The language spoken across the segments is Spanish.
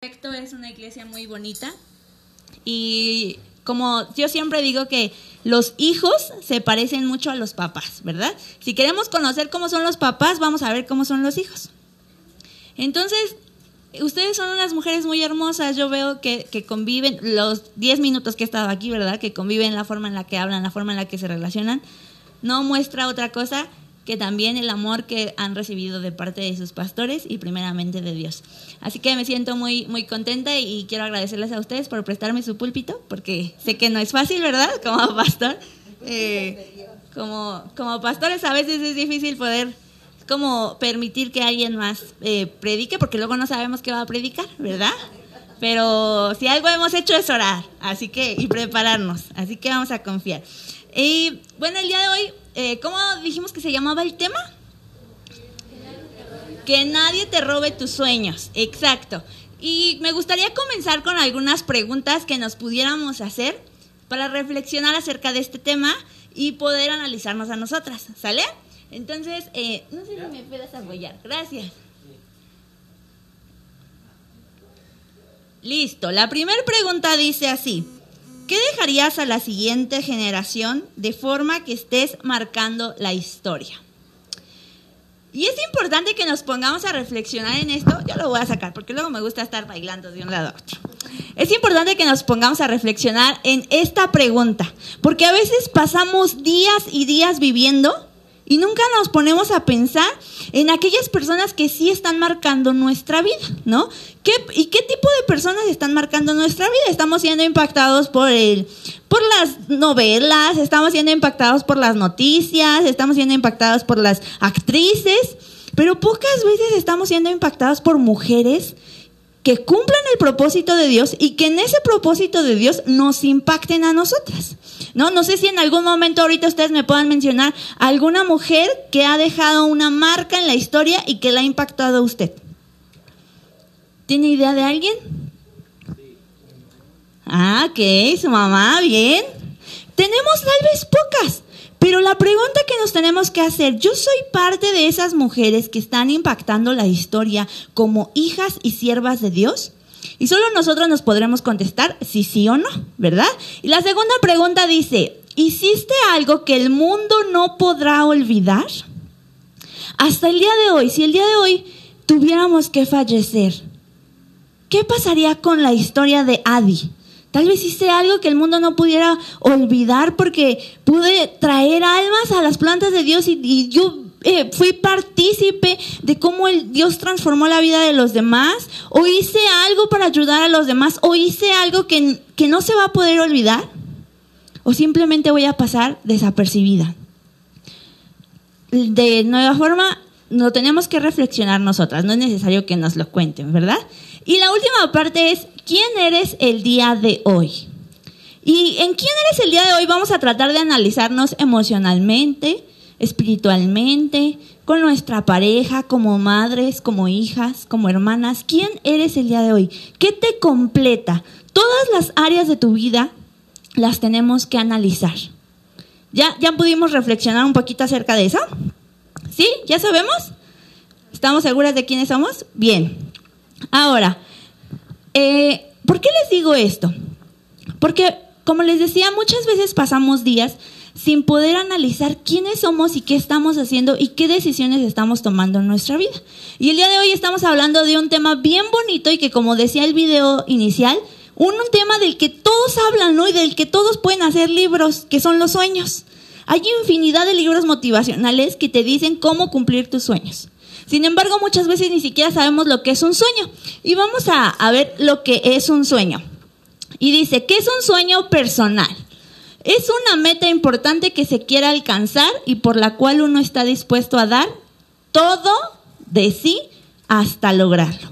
Es una iglesia muy bonita y como yo siempre digo que los hijos se parecen mucho a los papás, ¿verdad? Si queremos conocer cómo son los papás, vamos a ver cómo son los hijos. Entonces, ustedes son unas mujeres muy hermosas, yo veo que, que conviven, los 10 minutos que he estado aquí, ¿verdad? Que conviven, la forma en la que hablan, la forma en la que se relacionan, no muestra otra cosa que también el amor que han recibido de parte de sus pastores y primeramente de Dios. Así que me siento muy, muy contenta y quiero agradecerles a ustedes por prestarme su púlpito, porque sé que no es fácil, ¿verdad? Como pastor. Eh, como, como pastores a veces es difícil poder como permitir que alguien más eh, predique, porque luego no sabemos qué va a predicar, ¿verdad? Pero si algo hemos hecho es orar, así que, y prepararnos, así que vamos a confiar. Y bueno, el día de hoy eh, ¿cómo dijimos que se llamaba el tema? Que nadie te robe tus sueños, exacto. Y me gustaría comenzar con algunas preguntas que nos pudiéramos hacer para reflexionar acerca de este tema y poder analizarnos a nosotras, ¿sale? Entonces, eh, no sé si me puedes apoyar, gracias. Listo, la primera pregunta dice así. ¿Qué dejarías a la siguiente generación de forma que estés marcando la historia? Y es importante que nos pongamos a reflexionar en esto. Yo lo voy a sacar porque luego me gusta estar bailando de un lado a otro. Es importante que nos pongamos a reflexionar en esta pregunta, porque a veces pasamos días y días viviendo y nunca nos ponemos a pensar en aquellas personas que sí están marcando nuestra vida, ¿no? ¿Qué, ¿Y qué tipo de personas están marcando nuestra vida? Estamos siendo impactados por el, por las novelas, estamos siendo impactados por las noticias, estamos siendo impactados por las actrices, pero pocas veces estamos siendo impactados por mujeres que cumplan el propósito de Dios y que en ese propósito de Dios nos impacten a nosotras. ¿no? No sé si en algún momento ahorita ustedes me puedan mencionar alguna mujer que ha dejado una marca en la historia y que la ha impactado a usted. ¿Tiene idea de alguien? Ah, ok, su mamá, bien. Tenemos tal vez pocas, pero la pregunta que nos tenemos que hacer, yo soy parte de esas mujeres que están impactando la historia como hijas y siervas de Dios. Y solo nosotros nos podremos contestar si sí o no, ¿verdad? Y la segunda pregunta dice, ¿hiciste algo que el mundo no podrá olvidar? Hasta el día de hoy, si el día de hoy tuviéramos que fallecer, ¿qué pasaría con la historia de Adi? Tal vez hice algo que el mundo no pudiera olvidar porque pude traer almas a las plantas de Dios y, yo eh, fui partícipe de cómo el Dios transformó la vida de los demás, o hice algo para ayudar a los demás, o hice algo que, que no se va a poder olvidar, o simplemente voy a pasar desapercibida. De nueva forma, no tenemos que reflexionar nosotras, no es necesario que nos lo cuenten, ¿verdad? Y la última parte es, ¿quién eres el día de hoy? Y en quién eres el día de hoy vamos a tratar de analizarnos emocionalmente, espiritualmente, con nuestra pareja, como madres, como hijas, como hermanas. ¿Quién eres el día de hoy? ¿Qué te completa? Todas las áreas de tu vida las tenemos que analizar. ¿Ya, ya pudimos reflexionar un poquito acerca de eso? ¿Sí? ¿Ya sabemos? ¿Estamos seguras de quiénes somos? Bien. Ahora, eh, ¿por qué les digo esto? Porque, como les decía, muchas veces pasamos días sin poder analizar quiénes somos y qué estamos haciendo y qué decisiones estamos tomando en nuestra vida. Y el día de hoy estamos hablando de un tema bien bonito y que como decía el video inicial, un, tema del que todos hablan, ¿no? Y del que todos pueden hacer libros, que son los sueños. Hay infinidad de libros motivacionales que te dicen cómo cumplir tus sueños. Sin embargo, muchas veces ni siquiera sabemos lo que es un sueño. Y vamos a, ver lo que es un sueño. Y dice, ¿qué es un sueño personal? Es una meta importante que se quiere alcanzar y por la cual uno está dispuesto a dar todo de sí hasta lograrlo.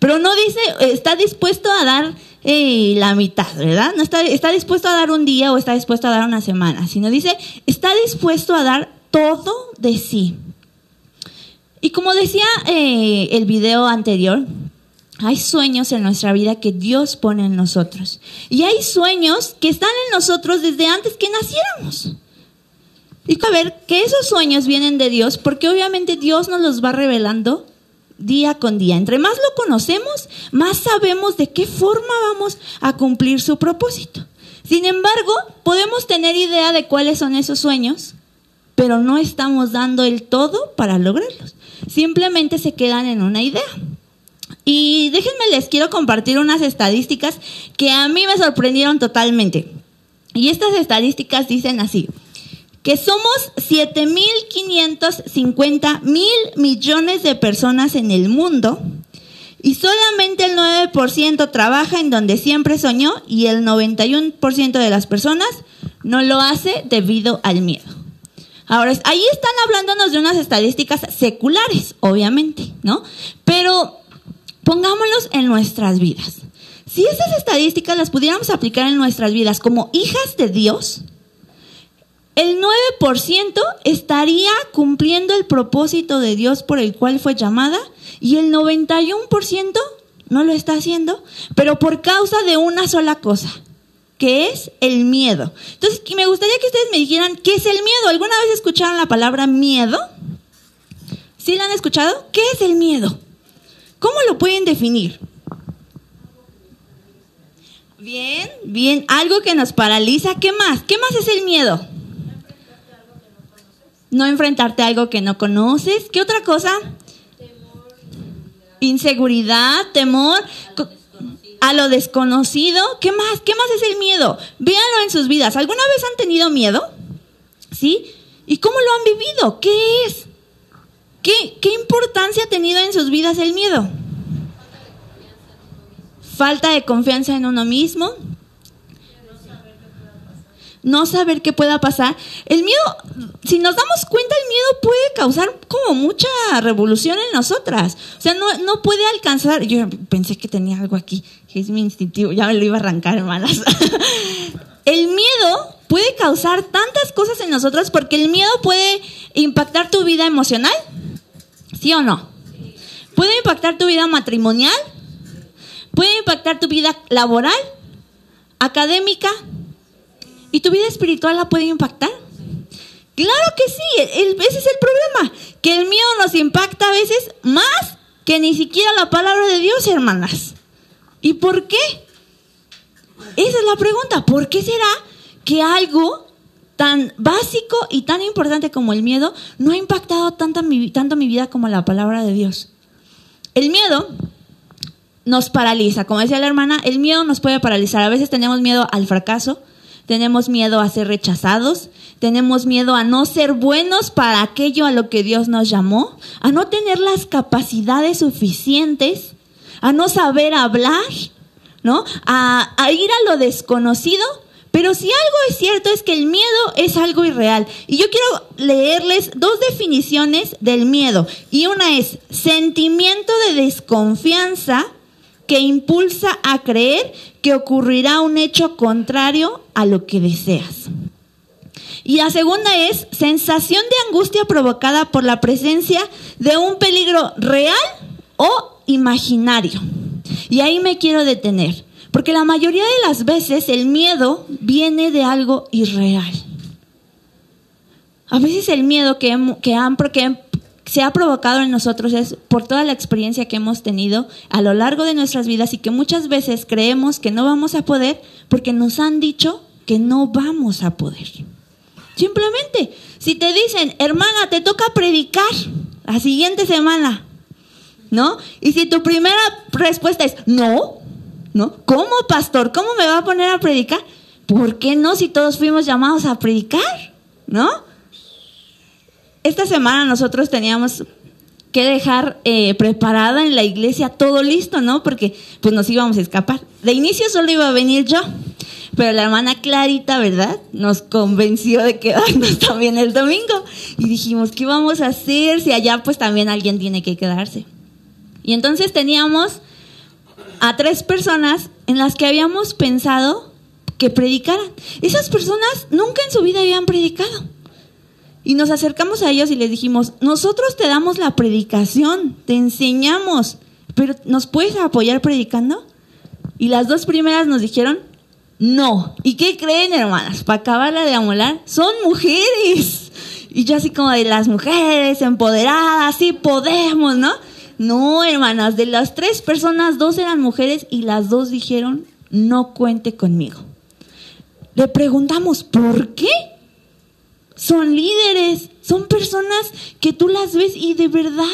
Pero no dice, está dispuesto a dar eh, la mitad, ¿verdad? No está, está dispuesto a dar un día o está dispuesto a dar una semana, sino dice, está dispuesto a dar todo de sí. Y como decía eh, el video anterior, hay sueños en nuestra vida que Dios pone en nosotros. Y hay sueños que están en nosotros desde antes que naciéramos. Y a ver, que esos sueños vienen de Dios, porque obviamente Dios nos los va revelando día con día. Entre más lo conocemos, más sabemos de qué forma vamos a cumplir su propósito. Sin embargo, podemos tener idea de cuáles son esos sueños, pero no estamos dando el todo para lograrlos. Simplemente se quedan en una idea. Y déjenme, les quiero compartir unas estadísticas que a mí me sorprendieron totalmente. Y estas estadísticas dicen así, que somos 7.550 mil millones de personas en el mundo y solamente el 9% trabaja en donde siempre soñó y el 91% de las personas no lo hace debido al miedo. Ahora, ahí están hablándonos de unas estadísticas seculares, obviamente, ¿no? Pero pongámoslos en nuestras vidas. Si esas estadísticas las pudiéramos aplicar en nuestras vidas como hijas de Dios, el 9% estaría cumpliendo el propósito de Dios por el cual fue llamada y el 91% no lo está haciendo, pero por causa de una sola cosa, que es el miedo. Entonces, me gustaría que ustedes me dijeran, ¿qué es el miedo? ¿Alguna vez escucharon la palabra miedo? ¿Sí la han escuchado? ¿Qué es el miedo? ¿Cómo lo pueden definir? Bien, bien, algo que nos paraliza. ¿Qué más? ¿Qué más es el miedo? No enfrentarte a algo que no conoces. ¿Qué otra cosa? Inseguridad, temor a lo desconocido. ¿Qué más? ¿Qué más es el miedo? Véanlo en sus vidas. ¿Alguna vez han tenido miedo? ¿Sí? ¿Y cómo lo han vivido? ¿Qué es? ¿Qué, qué importancia ha tenido en sus vidas el miedo? Falta de confianza en uno mismo, no saber qué pueda pasar. El miedo, si nos damos cuenta, el miedo puede causar como mucha revolución en nosotras. O sea, no, no puede alcanzar. Yo pensé que tenía algo aquí, es mi instintivo, ya me lo iba a arrancar, hermanas. el miedo puede causar tantas cosas en nosotras porque el miedo puede impactar tu vida emocional, ¿sí o no? Puede impactar tu vida matrimonial, puede impactar tu vida laboral, académica, ¿Y tu vida espiritual la puede impactar? Claro que sí, ese es el problema, que el miedo nos impacta a veces más que ni siquiera la palabra de Dios, hermanas. ¿Y por qué? Esa es la pregunta, ¿por qué será que algo tan básico y tan importante como el miedo no ha impactado tanto mi, tanto mi vida como la palabra de Dios? El miedo nos paraliza, como decía la hermana, el miedo nos puede paralizar. A veces tenemos miedo al fracaso, tenemos miedo a ser rechazados, tenemos miedo a no ser buenos para aquello a lo que Dios nos llamó, a no tener las capacidades suficientes, a no saber hablar, ¿no? A, a ir a lo desconocido. Pero si algo es cierto es que el miedo es algo irreal. Y yo quiero leerles dos definiciones del miedo. Y una es sentimiento de desconfianza que impulsa a creer que ocurrirá un hecho contrario a lo que deseas. Y la segunda es sensación de angustia provocada por la presencia de un peligro real o imaginario. Y ahí me quiero detener, porque la mayoría de las veces el miedo viene de algo irreal. A veces el miedo que, que han, que se ha provocado en nosotros es por toda la experiencia que hemos tenido a lo largo de nuestras vidas y que muchas veces creemos que no vamos a poder porque nos han dicho que no vamos a poder. Simplemente, si te dicen, hermana, te toca predicar la siguiente semana, ¿no? Y si tu primera respuesta es, no, ¿no? ¿Cómo, pastor? ¿Cómo me va a poner a predicar? ¿Por qué no si todos fuimos llamados a predicar? ¿No? esta semana nosotros teníamos que dejar eh, preparada en la iglesia todo listo, ¿no? Porque pues nos íbamos a escapar. De inicio solo iba a venir yo, pero la hermana Clarita, ¿verdad? Nos convenció de quedarnos también el domingo. Y dijimos, ¿qué vamos a hacer si allá pues también alguien tiene que quedarse? Y entonces teníamos a tres personas en las que habíamos pensado que predicaran. Esas personas nunca en su vida habían predicado. Y nos acercamos a ellos y les dijimos, nosotros te damos la predicación, te enseñamos, pero ¿nos puedes apoyar predicando? Y las dos primeras nos dijeron, no. ¿Y qué creen, hermanas? Para acabarla de amolar, son mujeres. Y yo así como de las mujeres empoderadas, sí podemos, ¿no? No, hermanas, de las tres personas, dos eran mujeres y las dos dijeron, no cuente conmigo. Le preguntamos, ¿por qué? Son líderes, son personas que tú las ves y de verdad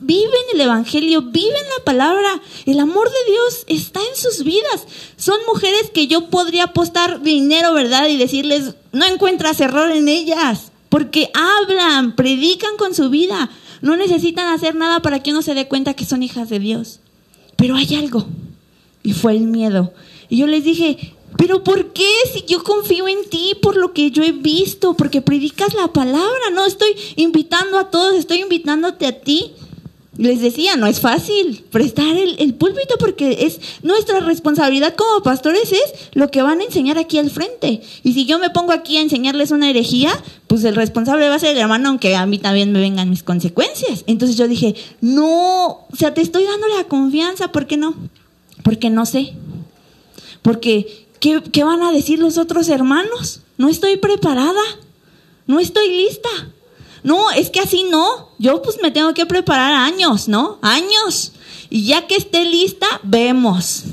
viven el Evangelio, viven la palabra. El amor de Dios está en sus vidas. Son mujeres que yo podría apostar dinero, ¿verdad? Y decirles, no encuentras error en ellas, porque hablan, predican con su vida. No necesitan hacer nada para que uno se dé cuenta que son hijas de Dios. Pero hay algo, y fue el miedo. Y yo les dije, pero ¿por qué si yo confío en ti por lo que yo he visto? Porque predicas la palabra, no estoy invitando a todos, estoy invitándote a ti. Les decía, no es fácil prestar el, púlpito porque es nuestra responsabilidad como pastores es lo que van a enseñar aquí al frente. Y si yo me pongo aquí a enseñarles una herejía, pues el responsable va a ser el hermano, aunque a mí también me vengan mis consecuencias. Entonces yo dije, no, o sea, te estoy dando la confianza, ¿por qué no? Porque no sé. Porque ¿Qué, van a decir los otros hermanos? No estoy preparada, no estoy lista. No, es que así no. Yo pues me tengo que preparar años, ¿no? Años. Y ya que esté lista, vemos.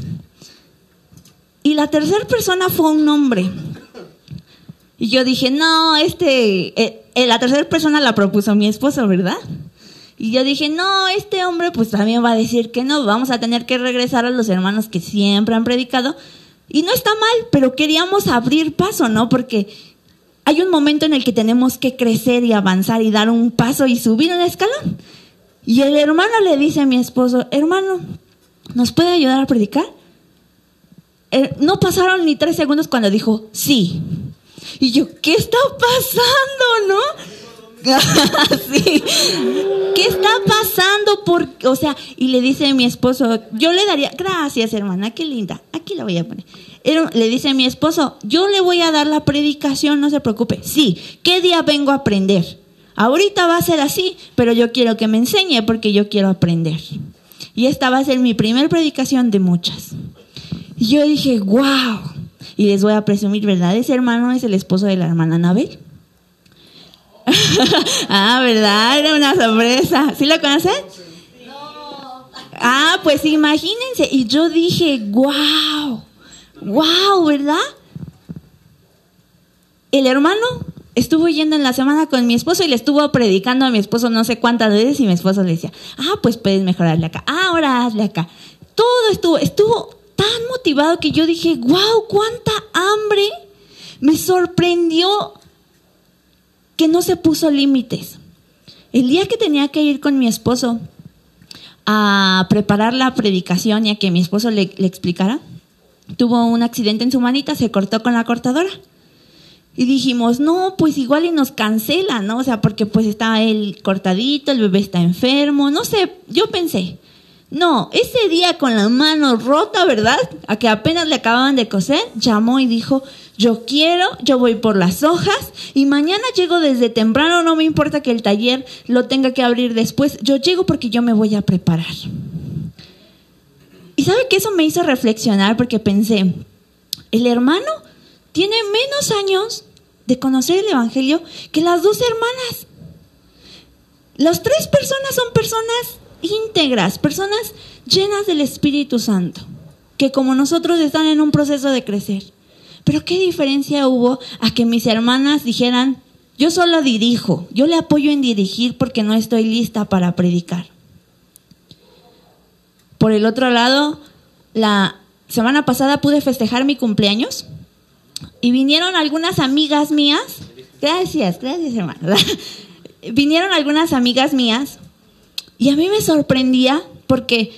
Y la tercera persona fue un hombre. Y yo dije, no, este, eh, eh, la tercera persona la propuso mi esposo, ¿verdad? Y yo dije, no, este hombre pues también va a decir que no, vamos a tener que regresar a los hermanos que siempre han predicado y no está mal, pero queríamos abrir paso, ¿no? Porque hay un momento en el que tenemos que crecer y avanzar y dar un paso y subir un escalón. Y el hermano le dice a mi esposo, hermano, ¿nos puede ayudar a predicar? Eh, no pasaron ni tres segundos cuando dijo, sí. Y yo, ¿qué está pasando, no? sí. ¿Qué está pasando? Por, o sea, y le dice a mi esposo, yo le daría, gracias hermana, qué linda, aquí la voy a poner. Le dice a mi esposo, yo le voy a dar la predicación, no se preocupe. Sí, ¿qué día vengo a aprender? Ahorita va a ser así, pero yo quiero que me enseñe porque yo quiero aprender. Y esta va a ser mi primera predicación de muchas. Y yo dije, wow. Y les voy a presumir, ¿verdad? Ese hermano es el esposo de la hermana Anabel. ah, ¿verdad? Era una sorpresa. ¿Sí lo conocen? Ah, pues imagínense. Y yo dije, wow, wow, ¿verdad? El hermano estuvo yendo en la semana con mi esposo y le estuvo predicando a mi esposo no sé cuántas veces y mi esposo le decía, ah, pues puedes mejorarle acá, ah, ahora hazle acá. Todo estuvo, estuvo tan motivado que yo dije, wow, cuánta hambre. Me sorprendió que no se puso límites. El día que tenía que ir con mi esposo a preparar la predicación y a que mi esposo le, explicara, tuvo un accidente en su manita, se cortó con la cortadora. Y dijimos, no, pues igual y nos cancela, ¿no? O sea, porque pues está él cortadito, el bebé está enfermo, no sé, yo pensé, no, ese día con la mano rota, ¿verdad? A que apenas le acababan de coser, llamó y dijo, yo quiero, yo voy por las hojas y mañana llego desde temprano, no me importa que el taller lo tenga que abrir después, yo llego porque yo me voy a preparar. Y sabe que eso me hizo reflexionar porque pensé, el hermano tiene menos años de conocer el Evangelio que las dos hermanas. Las tres personas son personas íntegras, personas llenas del Espíritu Santo, que como nosotros están en un proceso de crecer. Pero ¿qué diferencia hubo a que mis hermanas dijeran, yo solo dirijo, yo le apoyo en dirigir porque no estoy lista para predicar? Por el otro lado, la semana pasada pude festejar mi cumpleaños y vinieron algunas amigas mías. Gracias, gracias hermano. vinieron algunas amigas mías y a mí me sorprendía porque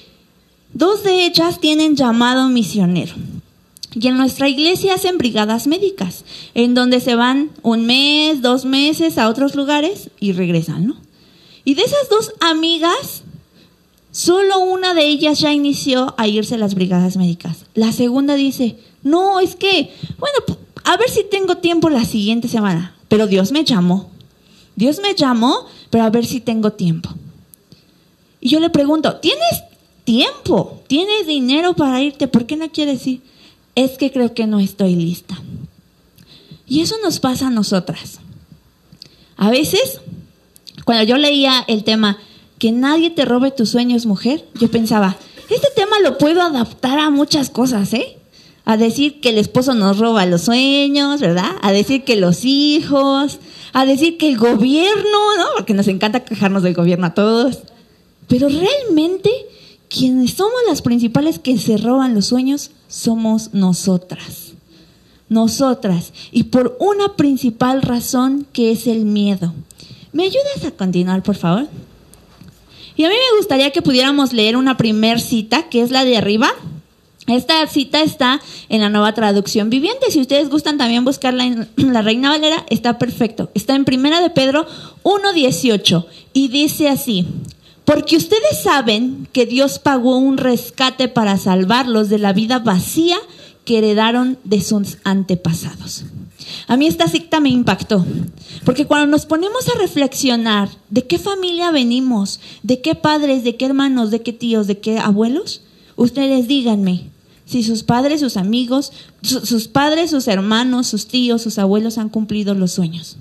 dos de ellas tienen llamado misionero. Y en nuestra iglesia hacen brigadas médicas, en donde se van un mes, dos meses a otros lugares y regresan, ¿no? Y de esas dos amigas, solo una de ellas ya inició a irse a las brigadas médicas. La segunda dice, no, es que, bueno, a ver si tengo tiempo la siguiente semana. Pero Dios me llamó. Dios me llamó, pero a ver si tengo tiempo. Y yo le pregunto, ¿tienes tiempo? ¿Tienes dinero para irte? ¿Por qué no quieres ir? es que creo que no estoy lista. Y eso nos pasa a nosotras. A veces, cuando yo leía el tema, que nadie te robe tus sueños, mujer, yo pensaba, este tema lo puedo adaptar a muchas cosas, ¿eh? A decir que el esposo nos roba los sueños, ¿verdad? A decir que los hijos, a decir que el gobierno, ¿no? Porque nos encanta quejarnos del gobierno a todos. Pero realmente quienes somos las principales que se roban los sueños somos nosotras. Nosotras. Y por una principal razón que es el miedo. ¿Me ayudas a continuar, por favor? Y a mí me gustaría que pudiéramos leer una primer cita, que es la de arriba. Esta cita está en la nueva traducción viviente. Si ustedes gustan también buscarla en la Reina Valera, está perfecto. Está en Primera de Pedro 1.18 y dice así, porque ustedes saben que Dios pagó un rescate para salvarlos de la vida vacía que heredaron de sus antepasados. A mí esta cita me impactó, porque cuando nos ponemos a reflexionar de qué familia venimos, de qué padres, de qué hermanos, de qué tíos, de qué abuelos, ustedes díganme si sus padres, sus amigos, sus padres, sus hermanos, sus tíos, sus abuelos han cumplido los sueños.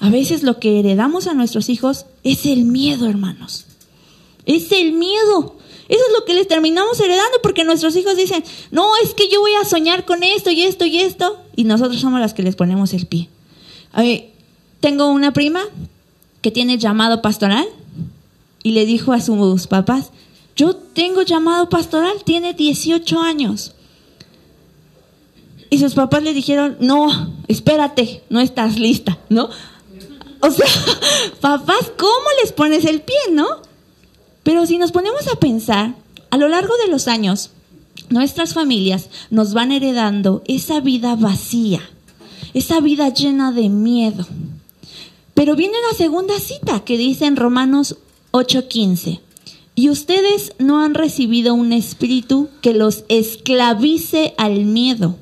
A veces lo que heredamos a nuestros hijos es el miedo, hermanos. Es el miedo. Eso es lo que les terminamos heredando porque nuestros hijos dicen, no, es que yo voy a soñar con esto y esto y esto. Y nosotros somos las que les ponemos el pie. tengo una prima que tiene llamado pastoral y le dijo a sus papás, yo tengo llamado pastoral, tiene 18 años. Y sus papás le dijeron, no, espérate, no estás lista, ¿no? O sea, papás, ¿cómo les pones el pie, no? Pero si nos ponemos a pensar, a lo largo de los años, nuestras familias nos van heredando esa vida vacía, esa vida llena de miedo. Pero viene una segunda cita que dice en Romanos 8:15, y ustedes no han recibido un espíritu que los esclavice al miedo.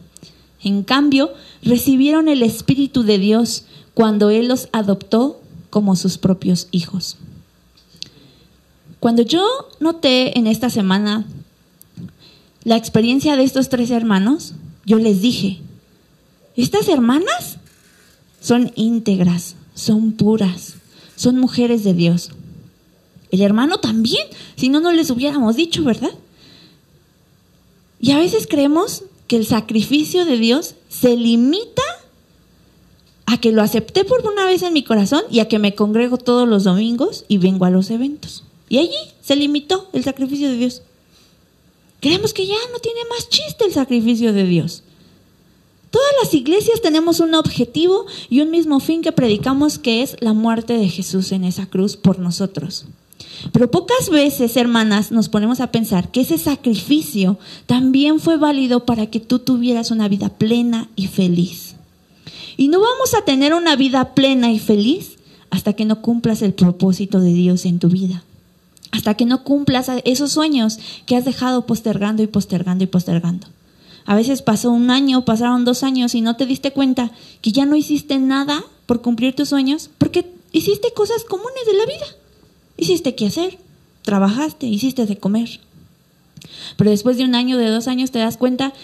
En cambio, recibieron el espíritu de Dios cuando Él los adoptó como sus propios hijos. Cuando yo noté en esta semana la experiencia de estos tres hermanos, yo les dije, estas hermanas son íntegras, son puras, son mujeres de Dios. El hermano también, si no, no les hubiéramos dicho, ¿verdad? Y a veces creemos que el sacrificio de Dios se limita a que lo acepté por una vez en mi corazón y a que me congrego todos los domingos y vengo a los eventos. Y allí se limitó el sacrificio de Dios. Creemos que ya no tiene más chiste el sacrificio de Dios. Todas las iglesias tenemos un objetivo y un mismo fin que predicamos que es la muerte de Jesús en esa cruz por nosotros. Pero pocas veces, hermanas, nos ponemos a pensar que ese sacrificio también fue válido para que tú tuvieras una vida plena y feliz. Y no vamos a tener una vida plena y feliz hasta que no cumplas el propósito de Dios en tu vida. Hasta que no cumplas esos sueños que has dejado postergando y postergando y postergando. A veces pasó un año, pasaron dos años y no te diste cuenta que ya no hiciste nada por cumplir tus sueños porque hiciste cosas comunes de la vida. Hiciste qué hacer, trabajaste, hiciste de comer. Pero después de un año, de dos años, te das cuenta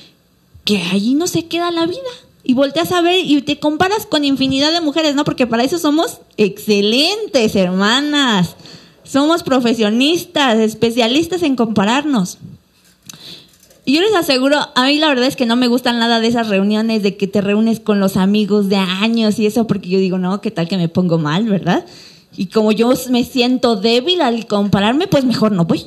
que allí no se queda la vida y volteas a ver y te comparas con infinidad de mujeres, ¿no? Porque para eso somos excelentes, hermanas. Somos profesionistas, especialistas en compararnos. Y yo les aseguro, a mí la verdad es que no me gustan nada de esas reuniones de que te reúnes con los amigos de años y eso, porque yo digo, no, ¿qué tal que me pongo mal, verdad? Y como yo me siento débil al compararme, pues mejor no voy,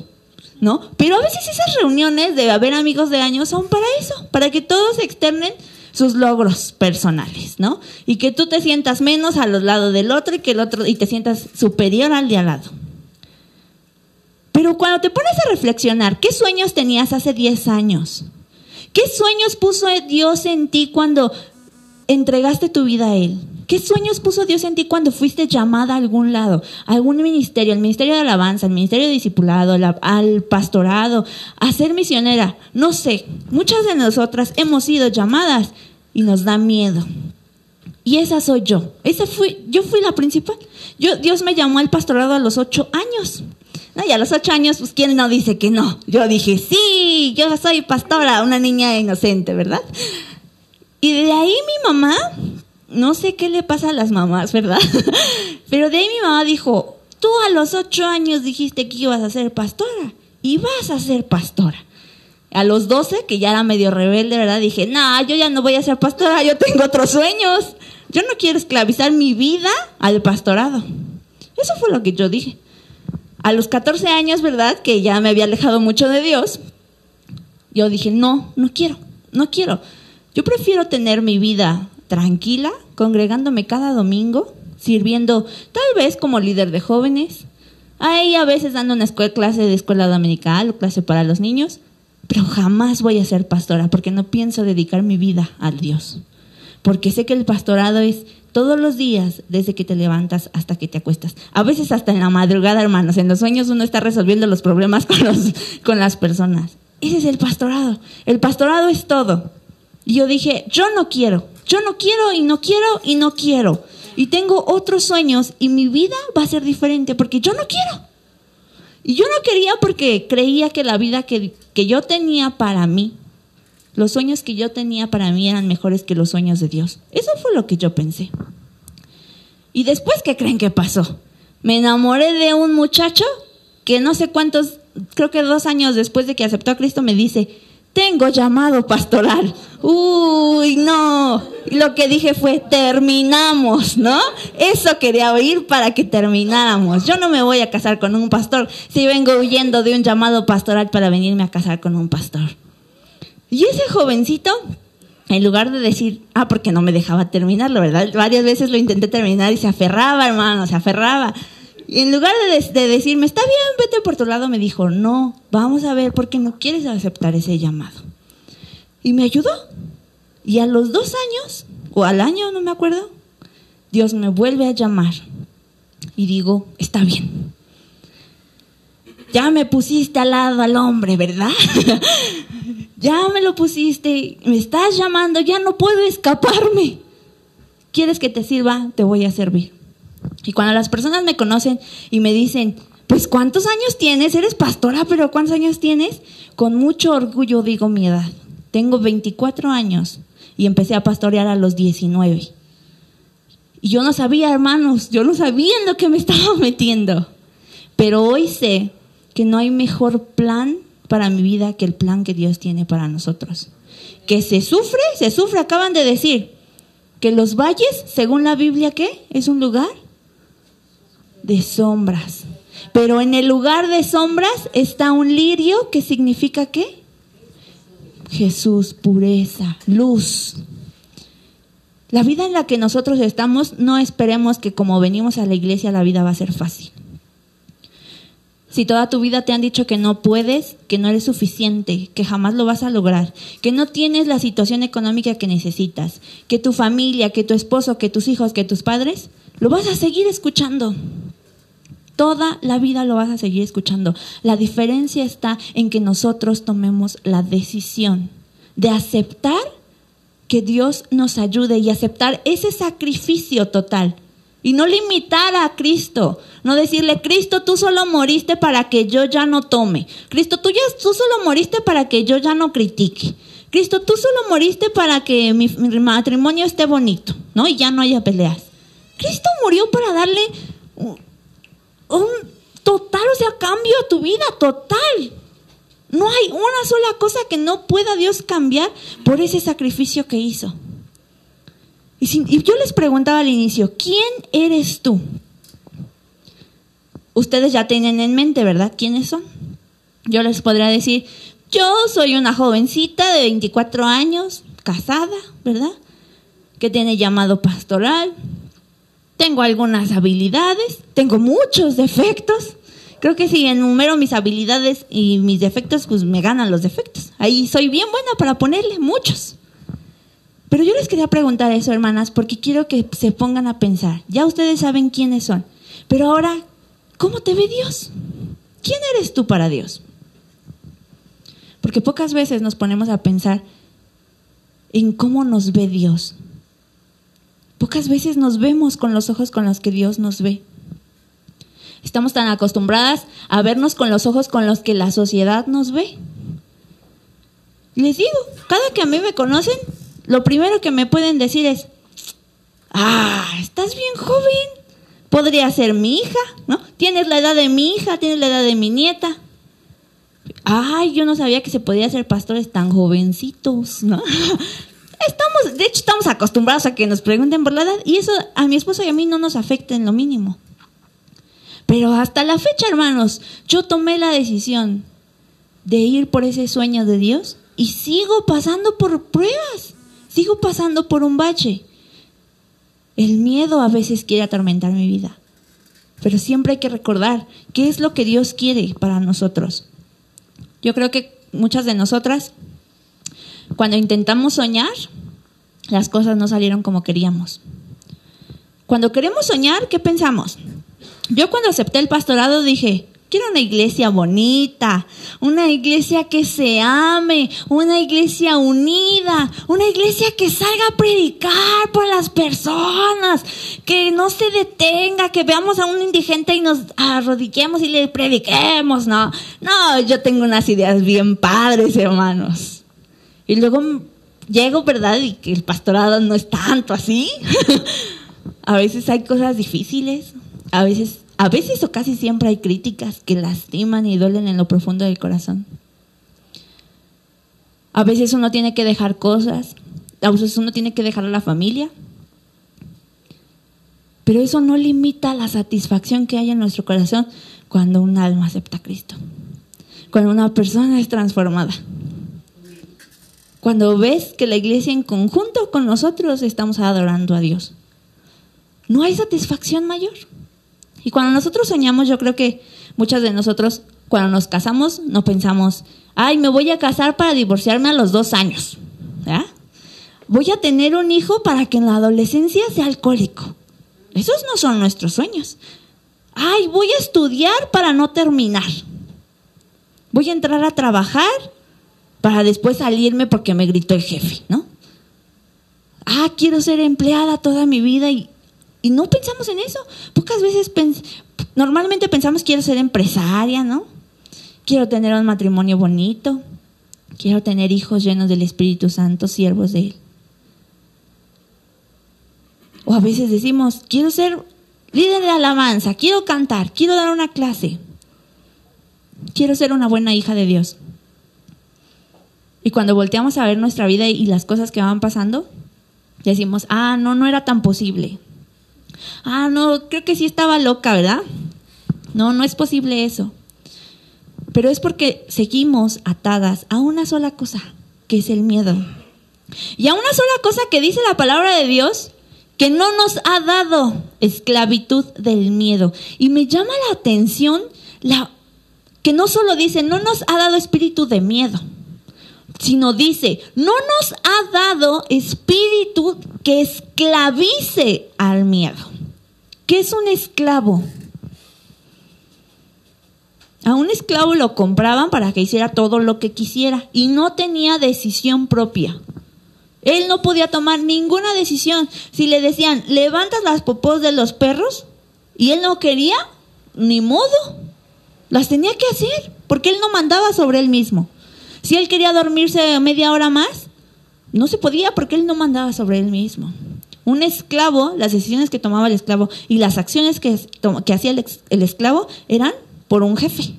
¿no? Pero a veces esas reuniones de haber amigos de años son para eso, para que todos externen sus logros personales, ¿no? Y que tú te sientas menos al lado del otro y que el otro y te sientas superior al de al lado. Pero cuando te pones a reflexionar, ¿qué sueños tenías hace 10 años? ¿Qué sueños puso Dios en ti cuando entregaste tu vida a Él? ¿Qué sueños puso Dios en ti cuando fuiste llamada a algún lado? A algún ministerio, al ministerio de alabanza, al ministerio de discipulado, al pastorado, a ser misionera. No sé, muchas de nosotras hemos sido llamadas y nos da miedo. Y esa soy yo. Esa fui, yo fui la principal. Yo, Dios me llamó al pastorado a los ocho años. Y a los ocho años, pues, ¿quién no dice que no? Yo dije, sí, yo soy pastora, una niña inocente, ¿verdad? Y de ahí mi mamá no sé qué le pasa a las mamás, ¿verdad? Pero de ahí mi mamá dijo, tú a los ocho años dijiste que ibas a ser pastora y vas a ser pastora. A los doce, que ya era medio rebelde, ¿verdad? Dije, no, yo ya no voy a ser pastora, yo tengo otros sueños. Yo no quiero esclavizar mi vida al pastorado. Eso fue lo que yo dije. A los 14 años, ¿verdad? Que ya me había alejado mucho de Dios. Yo dije, no, no quiero, no quiero. Yo prefiero tener mi vida tranquila, congregándome cada domingo, sirviendo tal vez como líder de jóvenes, ahí a veces dando una escuela, clase de escuela dominical o clase para los niños, pero jamás voy a ser pastora porque no pienso dedicar mi vida al Dios. Porque sé que el pastorado es todos los días, desde que te levantas hasta que te acuestas. A veces hasta en la madrugada, hermanos. En los sueños uno está resolviendo los problemas con, los, con las personas. Ese es el pastorado. El pastorado es todo. Y yo dije, yo no quiero. Yo no quiero y no quiero y no quiero. Y tengo otros sueños y mi vida va a ser diferente porque yo no quiero. Y yo no quería porque creía que la vida que, que yo tenía para mí, los sueños que yo tenía para mí eran mejores que los sueños de Dios. Eso fue lo que yo pensé. Y después, ¿qué creen que pasó? Me enamoré de un muchacho que no sé cuántos, creo que dos años después de que aceptó a Cristo, me dice, tengo llamado pastoral. Uy, no. Lo que dije fue, terminamos, ¿no? Eso quería oír para que termináramos. Yo no me voy a casar con un pastor si vengo huyendo de un llamado pastoral para venirme a casar con un pastor. Y ese jovencito, en lugar de decir, ah, porque no me dejaba terminarlo, ¿verdad? Varias veces lo intenté terminar y se aferraba, hermano, se aferraba. Y en lugar de, decirme, está bien, vete por tu lado, me dijo, no, vamos a ver por qué no quieres aceptar ese llamado. Y me ayudó. Y a los dos años, o al año, no me acuerdo, Dios me vuelve a llamar. Y digo, está bien. Ya me pusiste al lado al hombre, ¿verdad? ya me lo pusiste, me estás llamando, ya no puedo escaparme. ¿Quieres que te sirva? Te voy a servir. Y cuando las personas me conocen y me dicen, pues ¿cuántos años tienes? Eres pastora, pero ¿cuántos años tienes? Con mucho orgullo digo mi edad. Tengo 24 años y empecé a pastorear a los 19. Y yo no sabía, hermanos, yo no sabía en lo que me estaba metiendo. Pero hoy sé que no hay mejor plan para mi vida que el plan que Dios tiene para nosotros. Que se sufre, se sufre, acaban de decir, que los valles, según la Biblia, ¿qué? Es un lugar de sombras. Pero en el lugar de sombras está un lirio que significa qué? Jesús, pureza, luz. La vida en la que nosotros estamos, no esperemos que como venimos a la iglesia la vida va a ser fácil. Si toda tu vida te han dicho que no puedes, que no eres suficiente, que jamás lo vas a lograr, que no tienes la situación económica que necesitas, que tu familia, que tu esposo, que tus hijos, que tus padres, lo vas a seguir escuchando. Toda la vida lo vas a seguir escuchando. La diferencia está en que nosotros tomemos la decisión de aceptar que Dios nos ayude y aceptar ese sacrificio total y no limitar a Cristo, no decirle, Cristo, tú solo moriste para que yo ya no tome. Cristo, tú, ya, tú solo moriste para que yo ya no critique. Cristo, tú solo moriste para que mi, matrimonio esté bonito, ¿no? Y ya no haya peleas. Cristo murió para darle un, total, o sea, cambio a tu vida, total. No hay una sola cosa que no pueda Dios cambiar por ese sacrificio que hizo. Y, yo les preguntaba al inicio, ¿quién eres tú? Ustedes ya tienen en mente, ¿verdad? ¿Quiénes son? Yo les podría decir, yo soy una jovencita de 24 años, casada, ¿verdad? Que tiene llamado pastoral. Tengo algunas habilidades, tengo muchos defectos. Creo que si enumero mis habilidades y mis defectos, pues me ganan los defectos. Ahí soy bien buena para ponerle muchos. Pero yo les quería preguntar eso, hermanas, porque quiero que se pongan a pensar. Ya ustedes saben quiénes son. Pero ahora, ¿cómo te ve Dios? ¿Quién eres tú para Dios? Porque pocas veces nos ponemos a pensar en cómo nos ve Dios. Pocas veces nos vemos con los ojos con los que Dios nos ve. Estamos tan acostumbradas a vernos con los ojos con los que la sociedad nos ve. Les digo, cada que a mí me conocen, lo primero que me pueden decir es, ah, estás bien joven, podría ser mi hija, ¿no? Tienes la edad de mi hija, tienes la edad de mi nieta. Ay, yo no sabía que se podía ser pastores tan jovencitos, ¿no? Estamos, de hecho, estamos acostumbrados a que nos pregunten por la edad y eso a mi esposo y a mí no nos afecta en lo mínimo. Pero hasta la fecha, hermanos, yo tomé la decisión de ir por ese sueño de Dios y sigo pasando por pruebas, sigo pasando por un bache. El miedo a veces quiere atormentar mi vida, pero siempre hay que recordar qué es lo que Dios quiere para nosotros. Yo creo que muchas de nosotras, cuando intentamos soñar, las cosas no salieron como queríamos. Cuando queremos soñar, ¿qué pensamos? Yo cuando acepté el pastorado dije, Quiero una iglesia bonita, una iglesia que se ame, una iglesia unida, una iglesia que salga a predicar por las personas, que no se detenga, que veamos a un indigente y nos arrodillemos y le prediquemos, no. No, yo tengo unas ideas bien padres, hermanos. Y luego llego, ¿verdad? Y que el pastorado no es tanto así. a veces hay cosas difíciles, a veces a veces o casi siempre hay críticas que lastiman y duelen en lo profundo del corazón. A veces uno tiene que dejar cosas, a veces uno tiene que dejar a la familia, pero eso no limita la satisfacción que hay en nuestro corazón cuando un alma acepta a Cristo, cuando una persona es transformada. Cuando ves que la iglesia en conjunto con nosotros estamos adorando a Dios. No hay satisfacción mayor. Y cuando nosotros soñamos, yo creo que muchas de nosotros, cuando nos casamos, no pensamos, ay, me voy a casar para divorciarme a los dos años. Voy a tener un hijo para que en la adolescencia sea alcohólico. Esos no son nuestros sueños. Ay, voy a estudiar para no terminar. Voy a entrar a trabajar para después salirme porque me gritó el jefe, ¿no? Ah, quiero ser empleada toda mi vida y y no pensamos en eso. Pocas veces, normalmente pensamos quiero ser empresaria, ¿no? Quiero tener un matrimonio bonito. Quiero tener hijos llenos del Espíritu Santo, siervos de Él. O a veces decimos, quiero ser líder de alabanza, quiero cantar, quiero dar una clase. Quiero ser una buena hija de Dios. Y cuando volteamos a ver nuestra vida y las cosas que van pasando, decimos, ah, no, no era tan posible. Ah, no, creo que sí estaba loca, ¿verdad? No, no es posible eso. Pero es porque seguimos atadas a una sola cosa, que es el miedo. Y a una sola cosa que dice la palabra de Dios, que no nos ha dado esclavitud del miedo. Y me llama la atención la, que no solo dice, no nos ha dado espíritu de miedo, sino dice, no nos ha dado espíritu que esclavice al miedo. ¿Qué es un esclavo? A un esclavo lo compraban para que hiciera todo lo que quisiera y no tenía decisión propia. Él no podía tomar ninguna decisión. Si le decían, levantas las popós de los perros, y él no quería, ni modo. Las tenía que hacer, porque él no mandaba sobre él mismo. Si él quería dormirse media hora más, no se podía porque él no mandaba sobre él mismo. Un esclavo, las decisiones que tomaba el esclavo y las acciones que, que hacía el, esclavo eran por un jefe.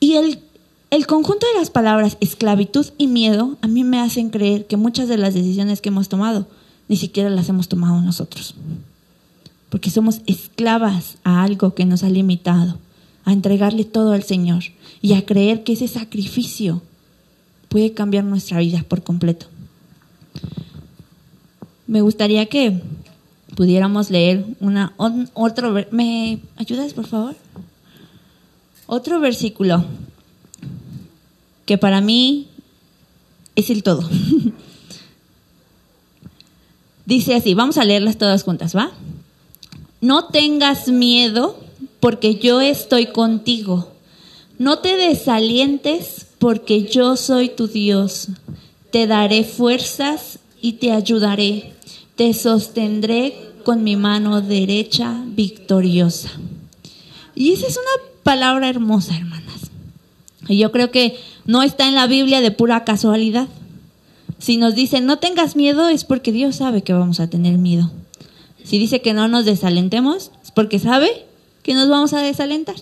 Y el, el conjunto de las palabras esclavitud y miedo a mí me hacen creer que muchas de las decisiones que hemos tomado ni siquiera las hemos tomado nosotros. Porque somos esclavas a algo que nos ha limitado, a entregarle todo al Señor y a creer que ese sacrificio puede cambiar nuestra vida por completo. Me gustaría que pudiéramos leer una otro me ayudas por favor otro versículo que para mí es el todo. Dice así vamos a leerlas todas juntas va no tengas miedo porque yo estoy contigo no te desalientes porque yo soy tu Dios te daré fuerzas y te ayudaré te sostendré con mi mano derecha victoriosa. Y esa es una palabra hermosa, hermanas. Y yo creo que no está en la Biblia de pura casualidad. Si nos dicen no tengas miedo es porque Dios sabe que vamos a tener miedo. Si dice que no nos desalentemos, es porque sabe que nos vamos a desalentar.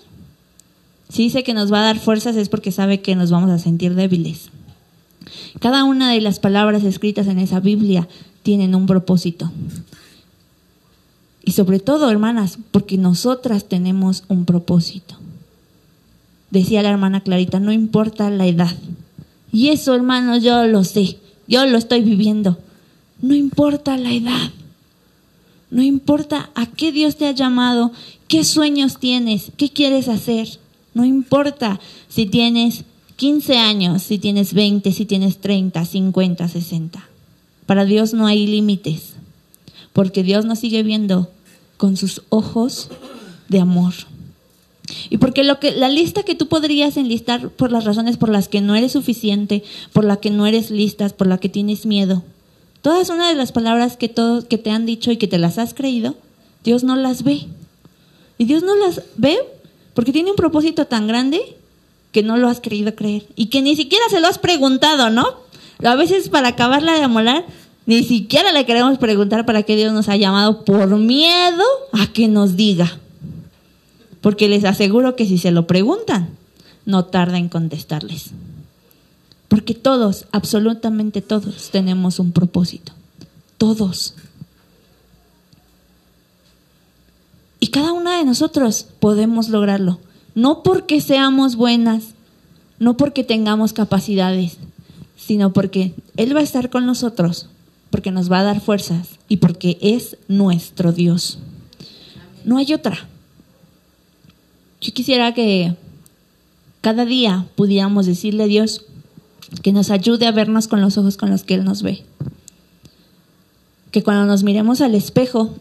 Si dice que nos va a dar fuerzas, es porque sabe que nos vamos a sentir débiles. Cada una de las palabras escritas en esa Biblia tienen un propósito. Y sobre todo, hermanas, porque nosotras tenemos un propósito. Decía la hermana Clarita, no importa la edad. Y eso, hermanos, yo lo sé, yo lo estoy viviendo. No importa la edad. No importa a qué Dios te ha llamado, qué sueños tienes, qué quieres hacer. No importa si tienes 15 años, si tienes 20, si tienes 30, 50, 60. Para Dios no hay límites, porque Dios nos sigue viendo con sus ojos de amor. Y porque lo que la lista que tú podrías enlistar por las razones por las que no eres suficiente, por la que no eres listas, por la que tienes miedo, Todas una de las palabras que, todos, que te han dicho y que te las has creído, Dios no las ve. Y Dios no las ve porque tiene un propósito tan grande que no lo has querido creer. Y que ni siquiera se lo has preguntado, ¿no? A veces para acabarla de amolar, ni siquiera le queremos preguntar para qué Dios nos ha llamado por miedo a que nos diga. Porque les aseguro que si se lo preguntan, no tarda en contestarles. Porque todos, absolutamente todos, tenemos un propósito. Todos. Y cada una de nosotros podemos lograrlo. No porque seamos buenas, no porque tengamos capacidades, sino porque Él va a estar con nosotros, porque nos va a dar fuerzas y porque es nuestro Dios. No hay otra. Yo quisiera que cada día pudiéramos decirle a Dios, que nos ayude a vernos con los ojos con los que Él nos ve. Que cuando nos miremos al espejo,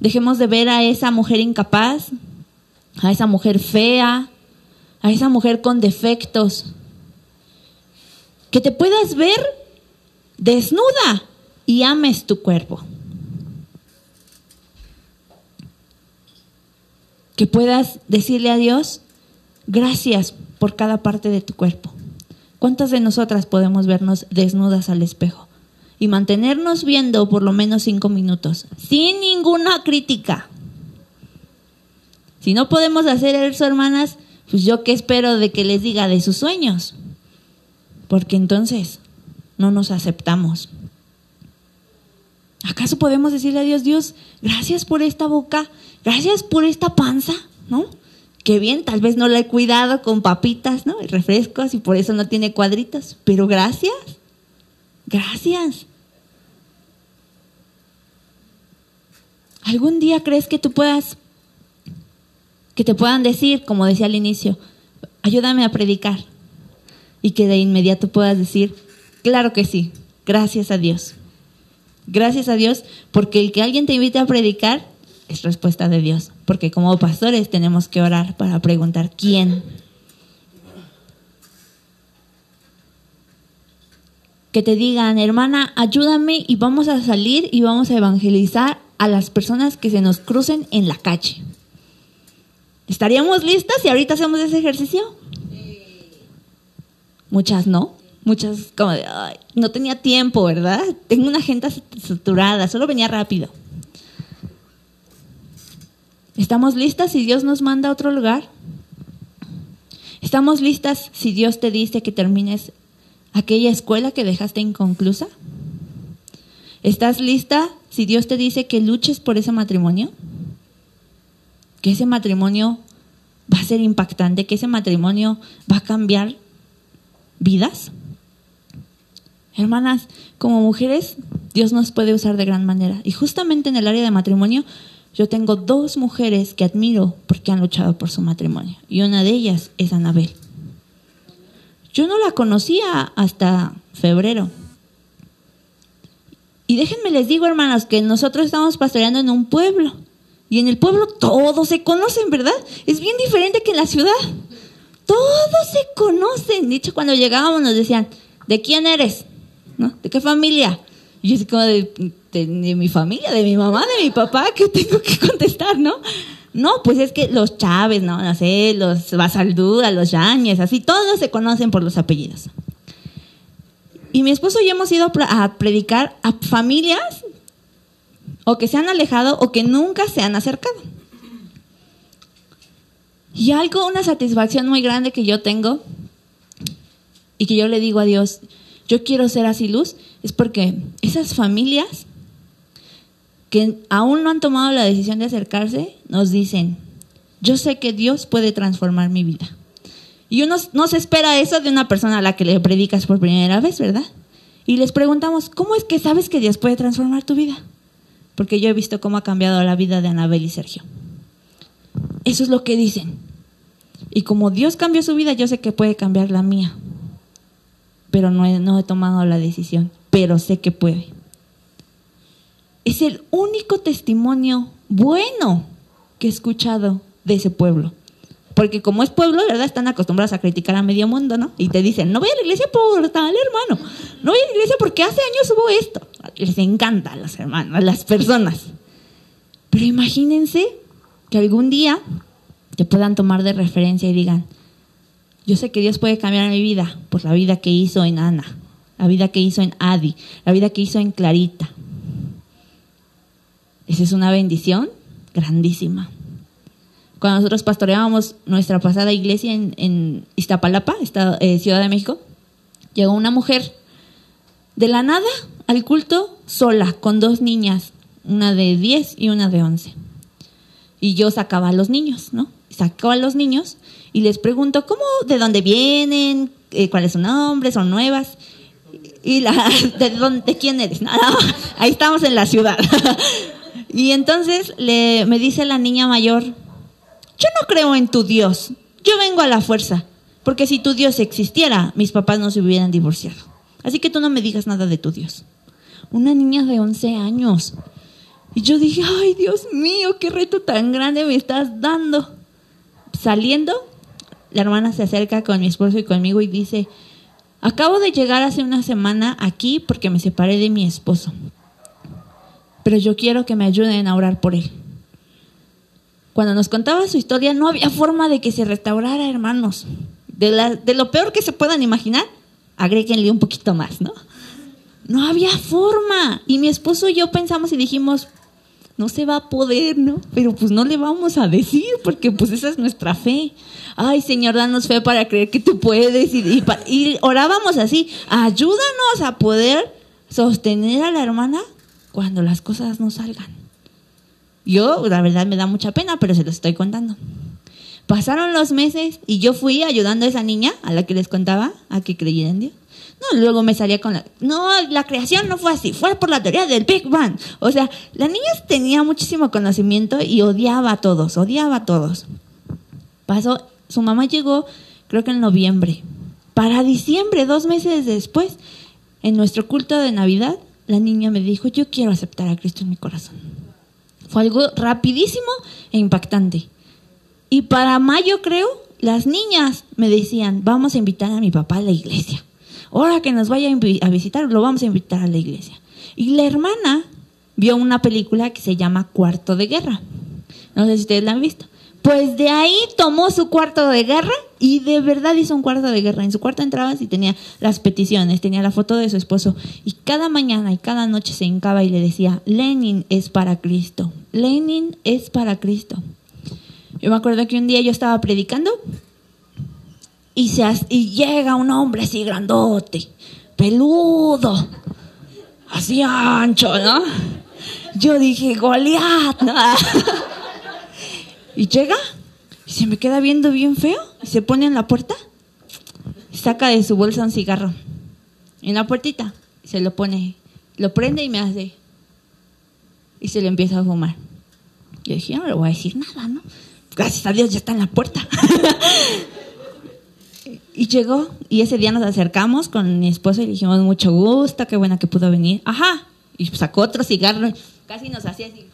dejemos de ver a esa mujer incapaz, a esa mujer fea, a esa mujer con defectos. Que te puedas ver desnuda y ames tu cuerpo. Que puedas decirle a Dios, gracias por cada parte de tu cuerpo. ¿Cuántas de nosotras podemos vernos desnudas al espejo y mantenernos viendo por lo menos cinco minutos sin ninguna crítica? Si no podemos hacer eso, hermanas, pues yo qué espero de que les diga de sus sueños, porque entonces no nos aceptamos. ¿Acaso podemos decirle a Dios, Dios, gracias por esta boca, gracias por esta panza, ¿no? Qué bien, tal vez no la he cuidado con papitas, ¿no? Y refrescos y por eso no tiene cuadritos. Pero gracias. Gracias. ¿Algún día crees que tú puedas, que te puedan decir, como decía al inicio, ayúdame a predicar? Y que de inmediato puedas decir, claro que sí, gracias a Dios. Gracias a Dios, porque el que alguien te invite a predicar es respuesta de Dios, porque como pastores tenemos que orar para preguntar quién. Que te digan, hermana, ayúdame y vamos a salir y vamos a evangelizar a las personas que se nos crucen en la calle. ¿Estaríamos listas si ahorita hacemos ese ejercicio? Muchas no. Muchas como de, no tenía tiempo, ¿verdad? Tengo una agenda saturada, solo venía rápido. ¿Estamos listas si Dios nos manda a otro lugar? ¿Estamos listas si Dios te dice que termines aquella escuela que dejaste inconclusa? ¿Estás lista si Dios te dice que luches por ese matrimonio? Que ese matrimonio va a ser impactante, que ese matrimonio va a cambiar vidas. Hermanas, como mujeres, Dios nos puede usar de gran manera. Y justamente en el área de matrimonio, yo tengo dos mujeres que admiro porque han luchado por su matrimonio y una de ellas es Anabel. Yo no la conocía hasta febrero. Y déjenme les digo, hermanos, que nosotros estamos pastoreando en un pueblo. Y en el pueblo todos se conocen, ¿verdad? Es bien diferente que en la ciudad. Todos se conocen. De hecho, cuando llegábamos nos decían, ¿de quién eres? ¿No? ¿De qué familia? Y yo así como de, mi familia, de mi mamá, de mi papá, ¿qué tengo que contestar, no? No, pues es que los Chávez, no, no sé, los Basaldúa, los Yáñez, así, todos se conocen por los apellidos. Y mi esposo y yo hemos ido a predicar a familias o que se han alejado o que nunca se han acercado. Y algo, una satisfacción muy grande que yo tengo y que yo le digo a Dios, yo quiero ser así luz, es porque esas familias que aún no han tomado la decisión de acercarse, nos dicen, yo sé que Dios puede transformar mi vida. Y uno no se espera eso de una persona a la que le predicas por primera vez, ¿verdad? Y les preguntamos, ¿cómo es que sabes que Dios puede transformar tu vida? Porque yo he visto cómo ha cambiado la vida de Anabel y Sergio. Eso es lo que dicen. Y como Dios cambió su vida, yo sé que puede cambiar la mía. Pero no he, no he tomado la decisión, pero sé que puede. Es el único testimonio bueno que he escuchado de ese pueblo. Porque como es pueblo, ¿verdad? Están acostumbrados a criticar a medio mundo, ¿no? Y te dicen, no voy a la iglesia por tal hermano. No voy a la iglesia porque hace años hubo esto. Les encanta a los hermanos, a las personas. Pero imagínense que algún día te puedan tomar de referencia y digan, yo sé que Dios puede cambiar mi vida por la vida que hizo en Ana, la vida que hizo en Adi, la vida que hizo en Clarita. Esa es una bendición grandísima cuando nosotros pastoreábamos nuestra pasada iglesia en, Iztapalapa, eh, Ciudad de México, llegó una mujer de la nada al culto sola, con dos niñas, una de 10 y una de 11. Y yo sacaba a los niños, ¿no? Sacaba a los niños y les pregunto, ¿cómo, de dónde vienen? Eh, ¿Cuál es su nombre? ¿Son nuevas? Y la, ¿de, dónde, quién eres? ahí estamos en la ciudad. y entonces le, me dice la niña mayor, yo no creo en tu Dios, yo vengo a la fuerza, porque si tu Dios existiera, mis papás no se hubieran divorciado. Así que tú no me digas nada de tu Dios. Una niña de 11 años. Y yo dije, ay Dios mío, qué reto tan grande me estás dando. Saliendo, la hermana se acerca con mi esposo y conmigo y dice, acabo de llegar hace una semana aquí porque me separé de mi esposo. Pero yo quiero que me ayuden a orar por él. Cuando nos contaba su historia, no había forma de que se restaurara, hermanos. De, lo peor que se puedan imaginar, agréguenle un poquito más, ¿no? No había forma. Y mi esposo y yo pensamos y dijimos, no se va a poder, ¿no? Pero pues no le vamos a decir, porque pues esa es nuestra fe. Ay, Señor, danos fe para creer que tú puedes. Y, y orábamos así, ayúdanos a poder sostener a la hermana cuando las cosas no salgan. Yo, la verdad, me da mucha pena, pero se lo estoy contando. Pasaron los meses y yo fui ayudando a esa niña, a la que les contaba, a que creyera en Dios. No, luego me salía con la... No, la creación no fue así, fue por la teoría del Big Bang. O sea, la niña tenía muchísimo conocimiento y odiaba a todos, odiaba a todos. Pasó, su mamá llegó, creo que en noviembre. Para diciembre, dos meses después, en nuestro culto de Navidad, la niña me dijo, yo quiero aceptar a Cristo en mi corazón. Fue algo rapidísimo e impactante. Y para mayo, creo, las niñas me decían, vamos a invitar a mi papá a la iglesia. Ahora que nos vaya a visitar, lo vamos a invitar a la iglesia. Y la hermana vio una película que se llama Cuarto de Guerra. No sé si ustedes la han visto. Pues de ahí tomó su cuarto de guerra y de verdad hizo un cuarto de guerra. En su cuarto entrabas y tenía las peticiones, tenía la foto de su esposo. Y cada mañana y cada noche se hincaba y le decía, Lenin es para Cristo, Lenin es para Cristo. Yo me acuerdo que un día yo estaba predicando y, se, y llega un hombre así grandote, peludo, así ancho, ¿no? Yo dije, Goliat. Y llega y se me queda viendo bien feo y se pone en la puerta saca de su bolsa un cigarro en la puertita se lo pone, lo prende y me hace y se le empieza a fumar. Yo dije, no le voy a decir nada, ¿no? Gracias a Dios ya está en la puerta. y llegó y ese día nos acercamos con mi esposo y dijimos, mucho gusto, qué buena que pudo venir. Ajá. Y sacó otro cigarro, casi nos hacía así.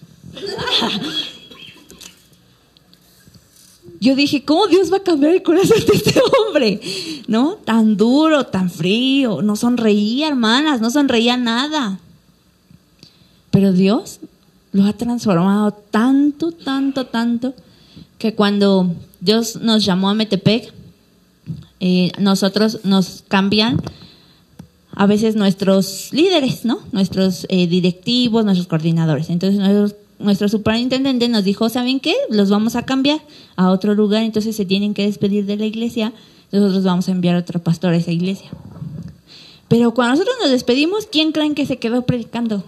yo dije, ¿cómo Dios va a cambiar el corazón de este hombre? ¿No? Tan duro, tan frío, no sonreía, hermanas, no sonreía nada. Pero Dios lo ha transformado tanto, tanto, tanto, que cuando Dios nos llamó a Metepec, eh, nosotros nos cambian a veces nuestros líderes, ¿no? Nuestros eh, directivos, nuestros coordinadores. Entonces nuestro superintendente nos dijo, ¿saben qué? Los vamos a cambiar a otro lugar, entonces se tienen que despedir de la iglesia, nosotros vamos a enviar otro pastor a esa iglesia. Pero cuando nosotros nos despedimos, ¿quién creen que se quedó predicando?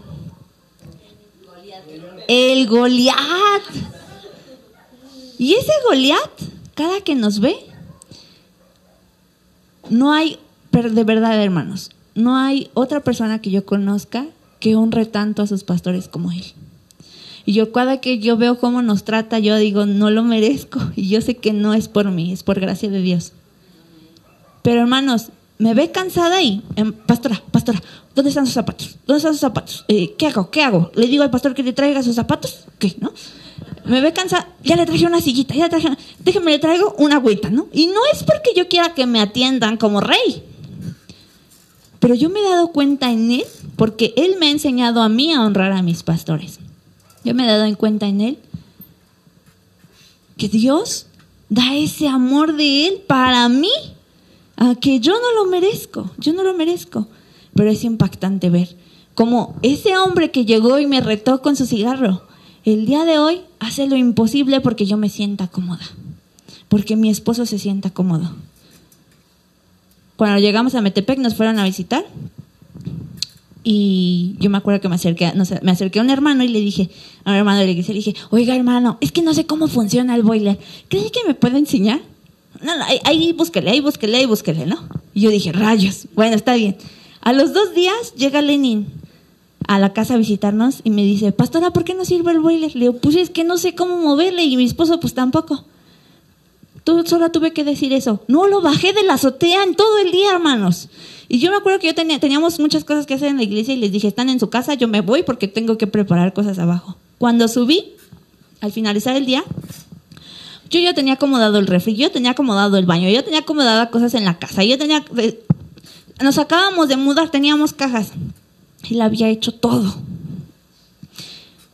El Goliat. Y ese Goliat, cada que nos ve, no hay, de verdad hermanos, no hay otra persona que yo conozca que honre tanto a sus pastores como él. Y yo cada que yo veo cómo nos trata, yo digo, no lo merezco. Y yo sé que no es por mí, es por gracia de Dios. Pero hermanos, me ve cansada y, em, pastora, pastora, ¿dónde están sus zapatos? ¿Dónde están sus zapatos? Eh, ¿Qué hago? ¿Qué hago? ¿Le digo al pastor que le traiga sus zapatos? ¿Qué? ¿No? Me ve cansada, ya le traje una sillita, ya le traje una... Déjeme, le traigo una agüita, ¿no? Y no es porque yo quiera que me atiendan como rey. Pero yo me he dado cuenta en él porque él me ha enseñado a mí a honrar a mis pastores. Yo me he dado en cuenta en él que Dios da ese amor de él para mí, a que yo no lo merezco, yo no lo merezco. Pero es impactante ver cómo ese hombre que llegó y me retó con su cigarro, el día de hoy hace lo imposible porque yo me sienta cómoda, porque mi esposo se sienta cómodo cuando llegamos a Metepec nos fueron a visitar y yo me acuerdo que me acerqué, me acerqué a un hermano y le dije, a un hermano la iglesia, le dije, oiga hermano, es que no sé cómo funciona el boiler, ¿cree que me puede enseñar? No, no, ahí, ahí búsquele, ahí búsquele, ahí búsquele, ¿no? Y yo dije, rayos, bueno, está bien. A los dos días llega Lenin a la casa a visitarnos y me dice, pastora, ¿por qué no sirve el boiler? Le digo, pues es que no sé cómo moverle y mi esposo pues tampoco. Tú solo tuve que decir eso. No lo bajé de la azotea en todo el día, hermanos. Y yo me acuerdo que yo tenía, teníamos muchas cosas que hacer en la iglesia y les dije, están en su casa, yo me voy porque tengo que preparar cosas abajo. Cuando subí, al finalizar el día, yo ya tenía acomodado el refri, yo tenía acomodado el baño, yo tenía acomodadas cosas en la casa, yo tenía... Eh, nos acabamos de mudar, teníamos cajas. La había hecho todo.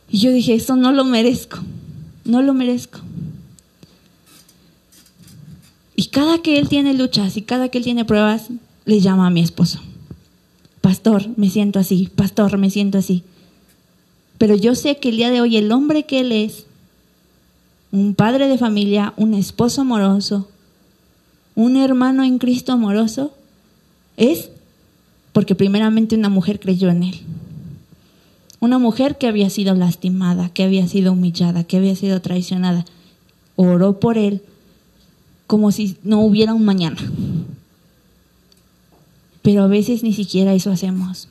Y yo dije, eso no lo merezco, no lo merezco. Y cada que él tiene luchas y cada que él tiene pruebas, le llama a mi esposo. Pastor, me siento así, pastor, me siento así. Pero yo sé que el día de hoy el hombre que él es, un padre de familia, un esposo amoroso, un hermano en Cristo amoroso, es porque primeramente una mujer creyó en él. Una mujer que había sido lastimada, que había sido humillada, que había sido traicionada, oró por él como si no hubiera un mañana. Pero a veces ni siquiera eso hacemos.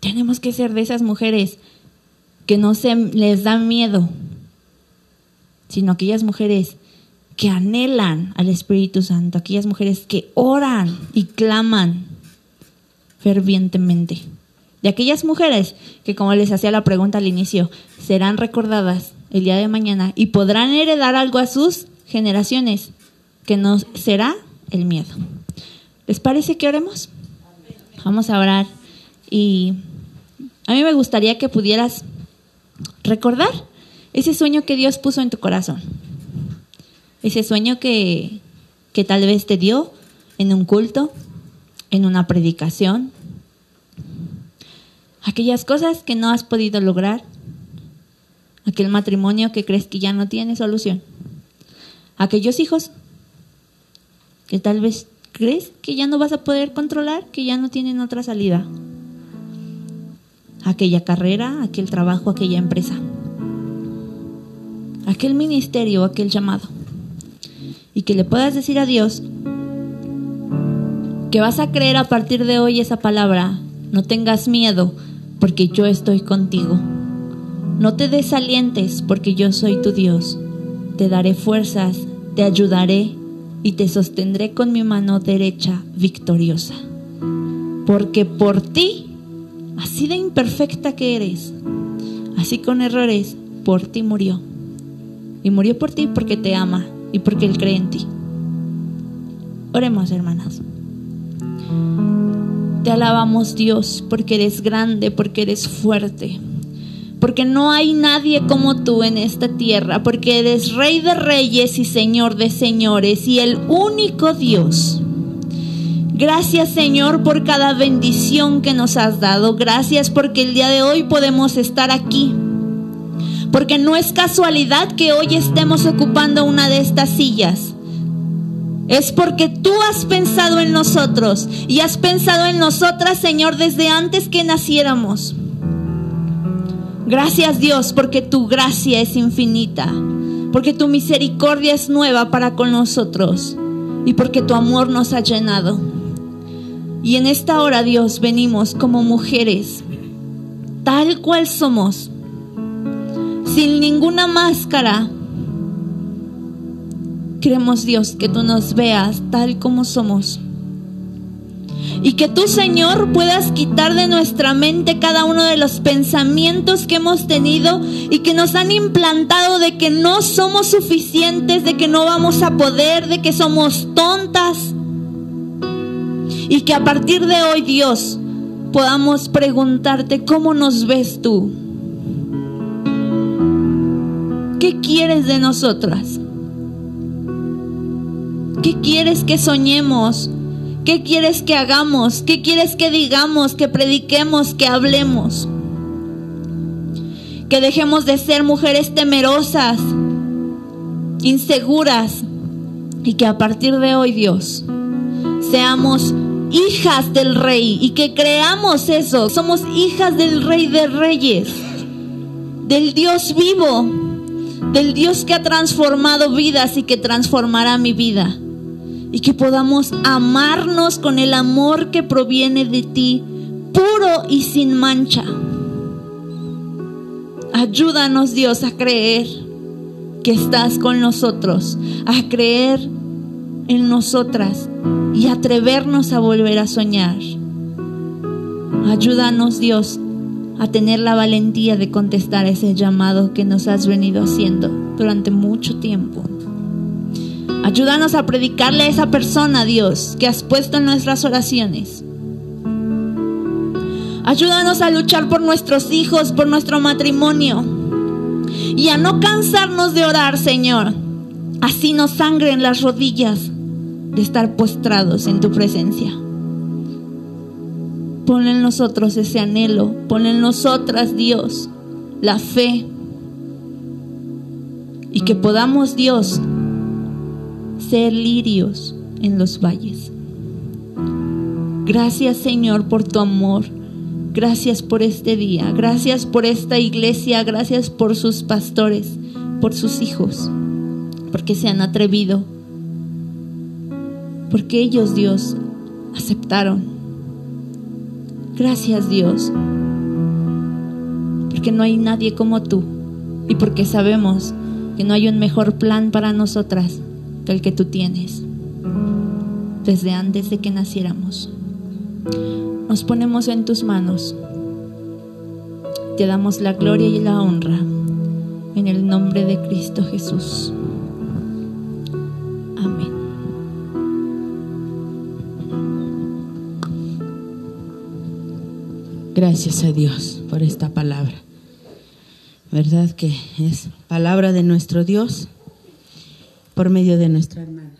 Tenemos que ser de esas mujeres que no se les da miedo, sino aquellas mujeres que anhelan al Espíritu Santo, aquellas mujeres que oran y claman fervientemente. De aquellas mujeres que, como les hacía la pregunta al inicio, serán recordadas el día de mañana y podrán heredar algo a sus generaciones, que nos será el miedo. ¿Les parece que oremos? Vamos a orar y a mí me gustaría que pudieras recordar ese sueño que Dios puso en tu corazón. Ese sueño que, que tal vez te dio en un culto, en una predicación. Aquellas cosas que no has podido lograr. Aquel matrimonio que crees que ya no tiene solución aquellos hijos que tal vez crees que ya no vas a poder controlar, que ya no tienen otra salida. Aquella carrera, aquel trabajo, aquella empresa. Aquel ministerio, aquel llamado. Y que le puedas decir a Dios que vas a creer a partir de hoy esa palabra. No tengas miedo porque yo estoy contigo. No te desalientes porque yo soy tu Dios te daré fuerzas, te ayudaré y te sostendré con mi mano derecha victoriosa. Porque por ti, así de imperfecta que eres, así con errores, por ti murió. Y murió por ti porque te ama y porque Él cree en ti. Oremos, hermanas. Te alabamos Dios porque eres grande, porque eres fuerte porque no hay nadie como tú en esta tierra, porque eres rey de reyes y señor de señores y el único Dios Gracias Señor por cada bendición que nos has dado. Gracias porque el día de hoy podemos estar aquí. Porque no es casualidad que hoy estemos ocupando una de estas sillas. Es porque tú has pensado en nosotros y has pensado en nosotras, Señor, desde antes que naciéramos. Gracias Dios porque tu gracia es infinita, porque tu misericordia es nueva para con nosotros y porque tu amor nos ha llenado. Y en esta hora Dios venimos como mujeres, tal cual somos, sin ninguna máscara. Queremos Dios que tú nos veas tal como somos y que tú, Señor, puedas quitar de nuestra mente cada uno de los pensamientos que hemos tenido y que nos han implantado de que no somos suficientes, de que no vamos a poder, de que somos tontas. Y que a partir de hoy, Dios, podamos preguntarte cómo nos ves tú. ¿Qué quieres de nosotras? ¿Qué quieres que soñemos? ¿Qué quieres que hagamos? ¿Qué quieres que digamos, que prediquemos, que hablemos? Que dejemos de ser mujeres temerosas, inseguras, y que a partir de hoy, Dios, seamos hijas del rey y que creamos eso. Somos hijas del rey de reyes, del Dios vivo, del Dios que ha transformado vidas y que transformará mi vida y que podamos amarnos con el amor que proviene de ti, puro y sin mancha. Ayúdanos Dios a creer que estás con nosotros, a creer en nosotras y atrevernos a volver a soñar. Ayúdanos Dios a tener la valentía de contestar ese llamado que nos has venido haciendo durante mucho tiempo. Ayúdanos a predicarle a esa persona, Dios, que has puesto en nuestras oraciones. Ayúdanos a luchar por nuestros hijos, por nuestro matrimonio. Y a no cansarnos de orar, Señor. Así nos sangren las rodillas de estar postrados en tu presencia. Pon en nosotros ese anhelo. Pon en nosotras, Dios, la fe. Y que podamos, Dios, ser lirios en los valles. Gracias Señor por tu amor. Gracias por este día. Gracias por esta iglesia. Gracias por sus pastores, por sus hijos. Porque se han atrevido. Porque ellos, Dios, aceptaron. Gracias Dios. Porque no hay nadie como tú. Y porque sabemos que no hay un mejor plan para nosotras que el que tú tienes desde antes de que naciéramos. Nos ponemos en tus manos. Te damos la gloria y la honra en el nombre de Cristo Jesús. Amén. Gracias a Dios por esta palabra. ¿Verdad que es palabra de nuestro Dios? Por medio de nuestra hermana.